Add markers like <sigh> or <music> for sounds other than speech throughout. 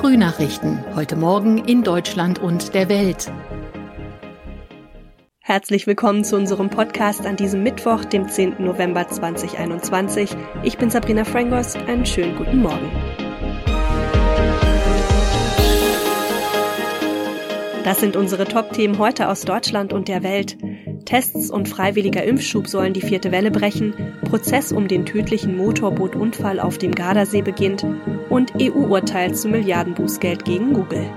Frühnachrichten. Heute Morgen in Deutschland und der Welt. Herzlich willkommen zu unserem Podcast an diesem Mittwoch, dem 10. November 2021. Ich bin Sabrina Frangos. Einen schönen guten Morgen. Das sind unsere Top-Themen heute aus Deutschland und der Welt. Tests und freiwilliger Impfschub sollen die vierte Welle brechen, Prozess um den tödlichen Motorbootunfall auf dem Gardasee beginnt und EU-Urteil zu Milliardenbußgeld gegen Google.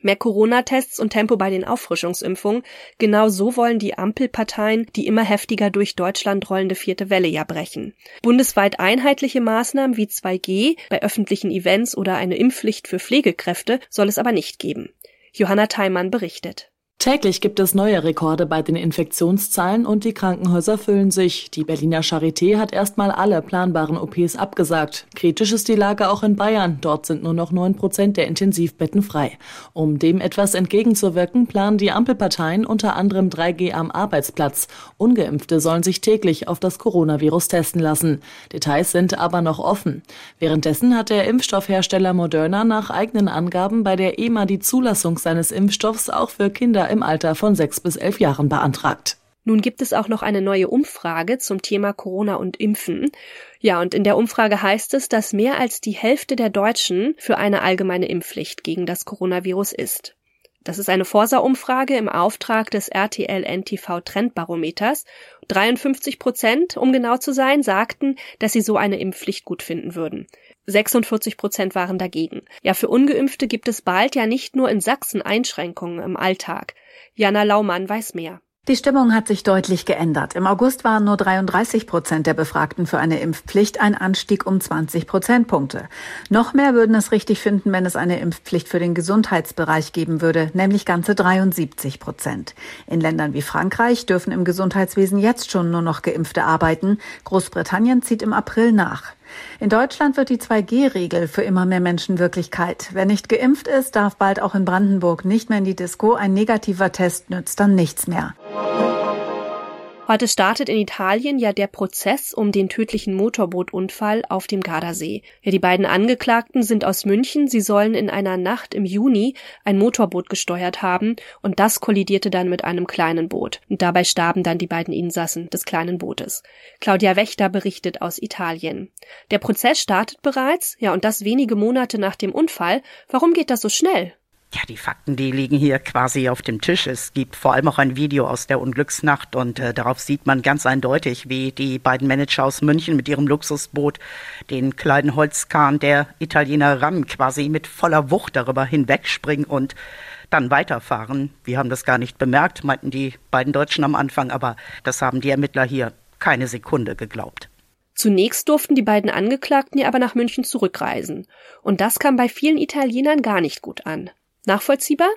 Mehr Corona-Tests und Tempo bei den Auffrischungsimpfungen. Genau so wollen die Ampelparteien die immer heftiger durch Deutschland rollende vierte Welle ja brechen. Bundesweit einheitliche Maßnahmen wie 2G bei öffentlichen Events oder eine Impfpflicht für Pflegekräfte soll es aber nicht geben. Johanna Theimann berichtet. Täglich gibt es neue Rekorde bei den Infektionszahlen und die Krankenhäuser füllen sich. Die Berliner Charité hat erstmal alle planbaren OPs abgesagt. Kritisch ist die Lage auch in Bayern. Dort sind nur noch neun Prozent der Intensivbetten frei. Um dem etwas entgegenzuwirken, planen die Ampelparteien unter anderem 3G am Arbeitsplatz. Ungeimpfte sollen sich täglich auf das Coronavirus testen lassen. Details sind aber noch offen. Währenddessen hat der Impfstoffhersteller Moderna nach eigenen Angaben bei der EMA die Zulassung seines Impfstoffs auch für Kinder im Alter von sechs bis elf Jahren beantragt. Nun gibt es auch noch eine neue Umfrage zum Thema Corona und Impfen. Ja, und in der Umfrage heißt es, dass mehr als die Hälfte der Deutschen für eine allgemeine Impfpflicht gegen das Coronavirus ist. Das ist eine Forsa-Umfrage im Auftrag des RTL NTV Trendbarometers. 53 Prozent, um genau zu sein, sagten, dass sie so eine Impfpflicht gut finden würden. 46 Prozent waren dagegen. Ja, für Ungeimpfte gibt es bald ja nicht nur in Sachsen Einschränkungen im Alltag. Jana Laumann weiß mehr. Die Stimmung hat sich deutlich geändert. Im August waren nur 33 Prozent der Befragten für eine Impfpflicht, ein Anstieg um 20 Prozentpunkte. Noch mehr würden es richtig finden, wenn es eine Impfpflicht für den Gesundheitsbereich geben würde, nämlich ganze 73 Prozent. In Ländern wie Frankreich dürfen im Gesundheitswesen jetzt schon nur noch Geimpfte arbeiten. Großbritannien zieht im April nach. In Deutschland wird die 2G-Regel für immer mehr Menschen Wirklichkeit. Wer nicht geimpft ist, darf bald auch in Brandenburg nicht mehr in die Disco. Ein negativer Test nützt dann nichts mehr. Heute startet in Italien ja der Prozess um den tödlichen Motorbootunfall auf dem Gardasee. Ja, die beiden Angeklagten sind aus München. Sie sollen in einer Nacht im Juni ein Motorboot gesteuert haben und das kollidierte dann mit einem kleinen Boot. Und dabei starben dann die beiden Insassen des kleinen Bootes. Claudia Wächter berichtet aus Italien. Der Prozess startet bereits, ja, und das wenige Monate nach dem Unfall. Warum geht das so schnell? Ja, die Fakten, die liegen hier quasi auf dem Tisch. Es gibt vor allem auch ein Video aus der Unglücksnacht und äh, darauf sieht man ganz eindeutig, wie die beiden Manager aus München mit ihrem Luxusboot den kleinen Holzkahn der Italiener ran quasi mit voller Wucht darüber hinwegspringen und dann weiterfahren. Wir haben das gar nicht bemerkt, meinten die beiden Deutschen am Anfang, aber das haben die Ermittler hier keine Sekunde geglaubt. Zunächst durften die beiden Angeklagten ja aber nach München zurückreisen. Und das kam bei vielen Italienern gar nicht gut an. Nachvollziehbar?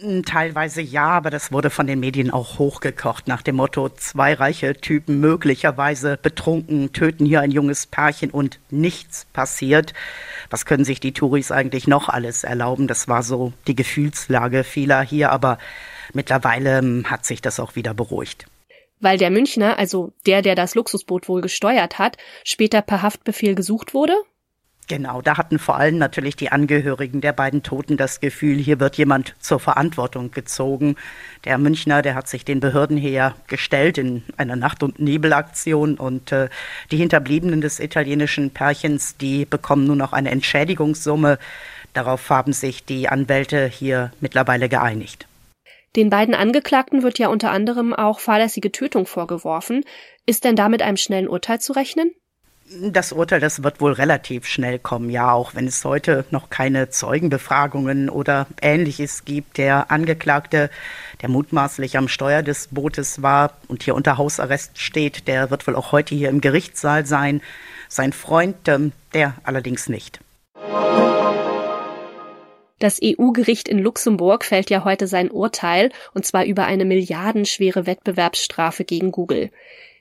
Hm, teilweise ja, aber das wurde von den Medien auch hochgekocht nach dem Motto, zwei reiche Typen möglicherweise betrunken töten hier ein junges Pärchen und nichts passiert. Was können sich die Touris eigentlich noch alles erlauben? Das war so die Gefühlslage vieler hier, aber mittlerweile hm, hat sich das auch wieder beruhigt. Weil der Münchner, also der, der das Luxusboot wohl gesteuert hat, später per Haftbefehl gesucht wurde? Genau, da hatten vor allem natürlich die Angehörigen der beiden Toten das Gefühl, hier wird jemand zur Verantwortung gezogen. Der Münchner, der hat sich den Behörden hier gestellt in einer Nacht- und Nebelaktion und äh, die Hinterbliebenen des italienischen Pärchens, die bekommen nun noch eine Entschädigungssumme. Darauf haben sich die Anwälte hier mittlerweile geeinigt. Den beiden Angeklagten wird ja unter anderem auch fahrlässige Tötung vorgeworfen. Ist denn damit einem schnellen Urteil zu rechnen? Das Urteil, das wird wohl relativ schnell kommen, ja, auch wenn es heute noch keine Zeugenbefragungen oder ähnliches gibt. Der Angeklagte, der mutmaßlich am Steuer des Bootes war und hier unter Hausarrest steht, der wird wohl auch heute hier im Gerichtssaal sein. Sein Freund, ähm, der allerdings nicht. Das EU-Gericht in Luxemburg fällt ja heute sein Urteil, und zwar über eine milliardenschwere Wettbewerbsstrafe gegen Google.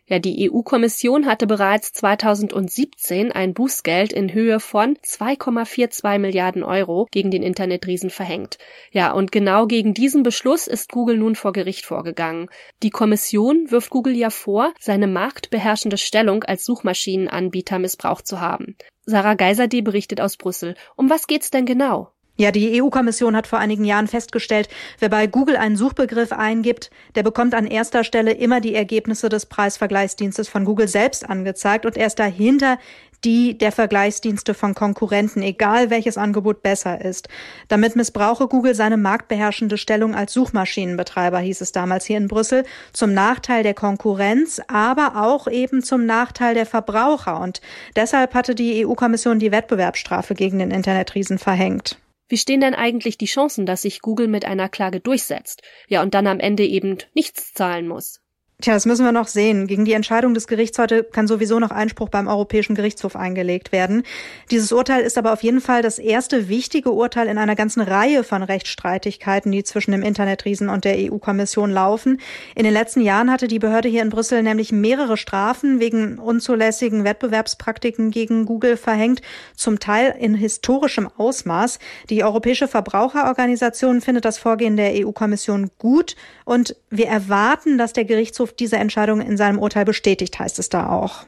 Ja, die EU-Kommission hatte bereits 2017 ein Bußgeld in Höhe von 2,42 Milliarden Euro gegen den Internetriesen verhängt. Ja, und genau gegen diesen Beschluss ist Google nun vor Gericht vorgegangen. Die Kommission wirft Google ja vor, seine marktbeherrschende Stellung als Suchmaschinenanbieter missbraucht zu haben. Sarah Geiserde berichtet aus Brüssel. Um was geht's denn genau? Ja, die EU-Kommission hat vor einigen Jahren festgestellt, wer bei Google einen Suchbegriff eingibt, der bekommt an erster Stelle immer die Ergebnisse des Preisvergleichsdienstes von Google selbst angezeigt und erst dahinter die der Vergleichsdienste von Konkurrenten, egal welches Angebot besser ist. Damit missbrauche Google seine marktbeherrschende Stellung als Suchmaschinenbetreiber, hieß es damals hier in Brüssel, zum Nachteil der Konkurrenz, aber auch eben zum Nachteil der Verbraucher. Und deshalb hatte die EU-Kommission die Wettbewerbsstrafe gegen den Internetriesen verhängt. Wie stehen denn eigentlich die Chancen, dass sich Google mit einer Klage durchsetzt? Ja, und dann am Ende eben nichts zahlen muss? Tja, das müssen wir noch sehen. Gegen die Entscheidung des Gerichts heute kann sowieso noch Einspruch beim Europäischen Gerichtshof eingelegt werden. Dieses Urteil ist aber auf jeden Fall das erste wichtige Urteil in einer ganzen Reihe von Rechtsstreitigkeiten, die zwischen dem Internetriesen und der EU-Kommission laufen. In den letzten Jahren hatte die Behörde hier in Brüssel nämlich mehrere Strafen wegen unzulässigen Wettbewerbspraktiken gegen Google verhängt, zum Teil in historischem Ausmaß. Die Europäische Verbraucherorganisation findet das Vorgehen der EU-Kommission gut und wir erwarten, dass der Gerichtshof Gerichtshof diese Entscheidung in seinem Urteil bestätigt, heißt es da auch.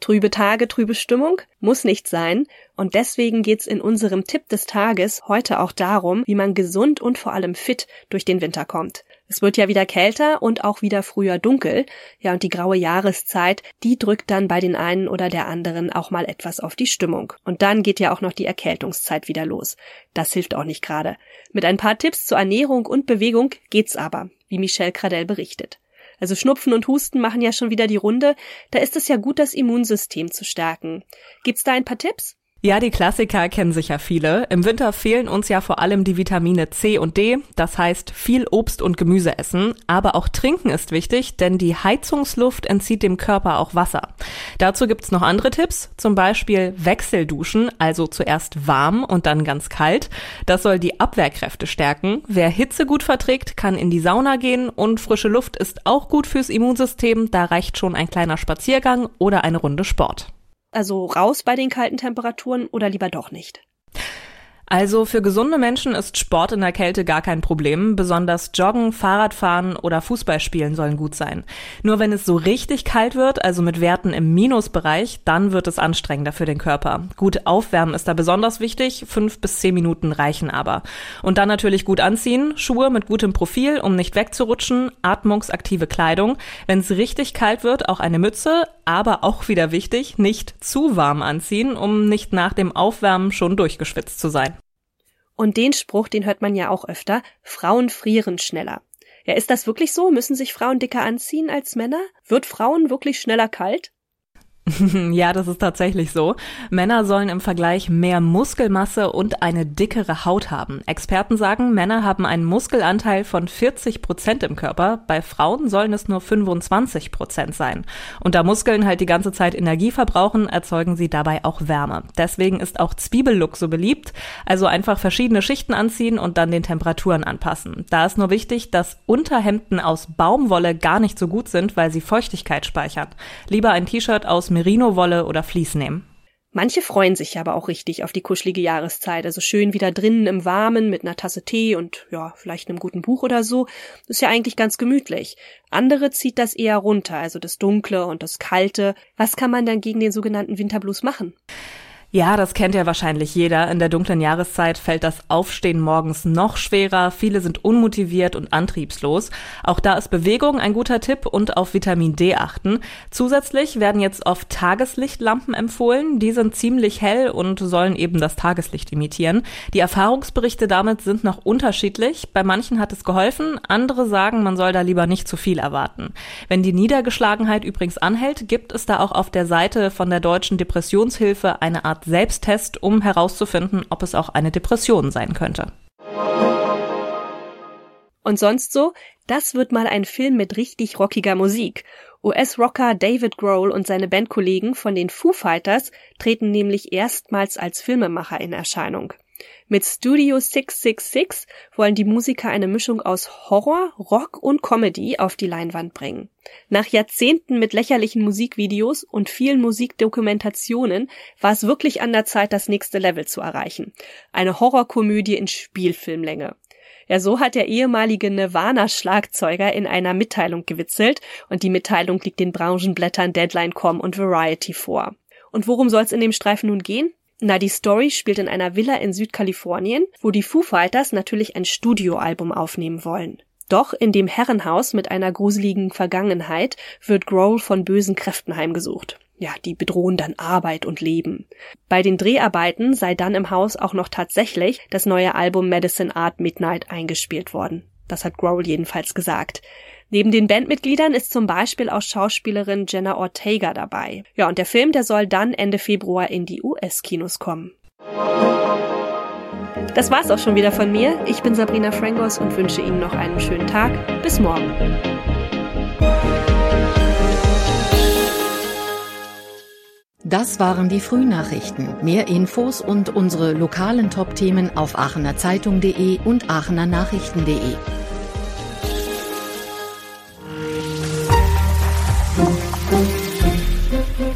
Trübe Tage, trübe Stimmung muss nicht sein. Und deswegen geht's in unserem Tipp des Tages heute auch darum, wie man gesund und vor allem fit durch den Winter kommt. Es wird ja wieder kälter und auch wieder früher dunkel. Ja, und die graue Jahreszeit, die drückt dann bei den einen oder der anderen auch mal etwas auf die Stimmung. Und dann geht ja auch noch die Erkältungszeit wieder los. Das hilft auch nicht gerade. Mit ein paar Tipps zur Ernährung und Bewegung geht's aber, wie Michelle Cradell berichtet. Also Schnupfen und Husten machen ja schon wieder die Runde. Da ist es ja gut, das Immunsystem zu stärken. Gibt's da ein paar Tipps? Ja, die Klassiker kennen sicher viele. Im Winter fehlen uns ja vor allem die Vitamine C und D. Das heißt, viel Obst und Gemüse essen. Aber auch trinken ist wichtig, denn die Heizungsluft entzieht dem Körper auch Wasser. Dazu gibt's noch andere Tipps. Zum Beispiel Wechselduschen, also zuerst warm und dann ganz kalt. Das soll die Abwehrkräfte stärken. Wer Hitze gut verträgt, kann in die Sauna gehen und frische Luft ist auch gut fürs Immunsystem. Da reicht schon ein kleiner Spaziergang oder eine Runde Sport. Also raus bei den kalten Temperaturen oder lieber doch nicht? Also für gesunde Menschen ist Sport in der Kälte gar kein Problem. Besonders Joggen, Fahrradfahren oder Fußballspielen sollen gut sein. Nur wenn es so richtig kalt wird, also mit Werten im Minusbereich, dann wird es anstrengender für den Körper. Gut aufwärmen ist da besonders wichtig. Fünf bis zehn Minuten reichen aber. Und dann natürlich gut anziehen. Schuhe mit gutem Profil, um nicht wegzurutschen. Atmungsaktive Kleidung. Wenn es richtig kalt wird, auch eine Mütze. Aber auch wieder wichtig, nicht zu warm anziehen, um nicht nach dem Aufwärmen schon durchgeschwitzt zu sein. Und den Spruch, den hört man ja auch öfter, Frauen frieren schneller. Ja, ist das wirklich so? Müssen sich Frauen dicker anziehen als Männer? Wird Frauen wirklich schneller kalt? <laughs> ja, das ist tatsächlich so. Männer sollen im Vergleich mehr Muskelmasse und eine dickere Haut haben. Experten sagen, Männer haben einen Muskelanteil von 40 Prozent im Körper. Bei Frauen sollen es nur 25 Prozent sein. Und da Muskeln halt die ganze Zeit Energie verbrauchen, erzeugen sie dabei auch Wärme. Deswegen ist auch Zwiebellook so beliebt. Also einfach verschiedene Schichten anziehen und dann den Temperaturen anpassen. Da ist nur wichtig, dass Unterhemden aus Baumwolle gar nicht so gut sind, weil sie Feuchtigkeit speichern. Lieber ein T-Shirt aus Merino-Wolle oder Vlies nehmen. Manche freuen sich aber auch richtig auf die kuschelige Jahreszeit, also schön wieder drinnen im Warmen mit einer Tasse Tee und ja, vielleicht einem guten Buch oder so. ist ja eigentlich ganz gemütlich. Andere zieht das eher runter, also das Dunkle und das Kalte. Was kann man dann gegen den sogenannten Winterblues machen? Ja, das kennt ja wahrscheinlich jeder. In der dunklen Jahreszeit fällt das Aufstehen morgens noch schwerer. Viele sind unmotiviert und antriebslos. Auch da ist Bewegung ein guter Tipp und auf Vitamin D achten. Zusätzlich werden jetzt oft Tageslichtlampen empfohlen. Die sind ziemlich hell und sollen eben das Tageslicht imitieren. Die Erfahrungsberichte damit sind noch unterschiedlich. Bei manchen hat es geholfen. Andere sagen, man soll da lieber nicht zu viel erwarten. Wenn die Niedergeschlagenheit übrigens anhält, gibt es da auch auf der Seite von der Deutschen Depressionshilfe eine Art Selbsttest, um herauszufinden, ob es auch eine Depression sein könnte. Und sonst so? Das wird mal ein Film mit richtig rockiger Musik. US-Rocker David Grohl und seine Bandkollegen von den Foo Fighters treten nämlich erstmals als Filmemacher in Erscheinung. Mit Studio 666 wollen die Musiker eine Mischung aus Horror, Rock und Comedy auf die Leinwand bringen. Nach Jahrzehnten mit lächerlichen Musikvideos und vielen Musikdokumentationen war es wirklich an der Zeit, das nächste Level zu erreichen. Eine Horrorkomödie in Spielfilmlänge. Ja, so hat der ehemalige Nirvana-Schlagzeuger in einer Mitteilung gewitzelt und die Mitteilung liegt den Branchenblättern Deadline.com und Variety vor. Und worum soll es in dem Streifen nun gehen? Na, die Story spielt in einer Villa in Südkalifornien, wo die Foo Fighters natürlich ein Studioalbum aufnehmen wollen. Doch in dem Herrenhaus mit einer gruseligen Vergangenheit wird Grohl von bösen Kräften heimgesucht. Ja, die bedrohen dann Arbeit und Leben. Bei den Dreharbeiten sei dann im Haus auch noch tatsächlich das neue Album Medicine Art Midnight eingespielt worden. Das hat Grohl jedenfalls gesagt. Neben den Bandmitgliedern ist zum Beispiel auch Schauspielerin Jenna Ortega dabei. Ja, und der Film, der soll dann Ende Februar in die US-Kinos kommen. Das war's auch schon wieder von mir. Ich bin Sabrina Frangos und wünsche Ihnen noch einen schönen Tag. Bis morgen. Das waren die Frühnachrichten. Mehr Infos und unsere lokalen Top-Themen auf aachenerzeitung.de und aachenernachrichten.de.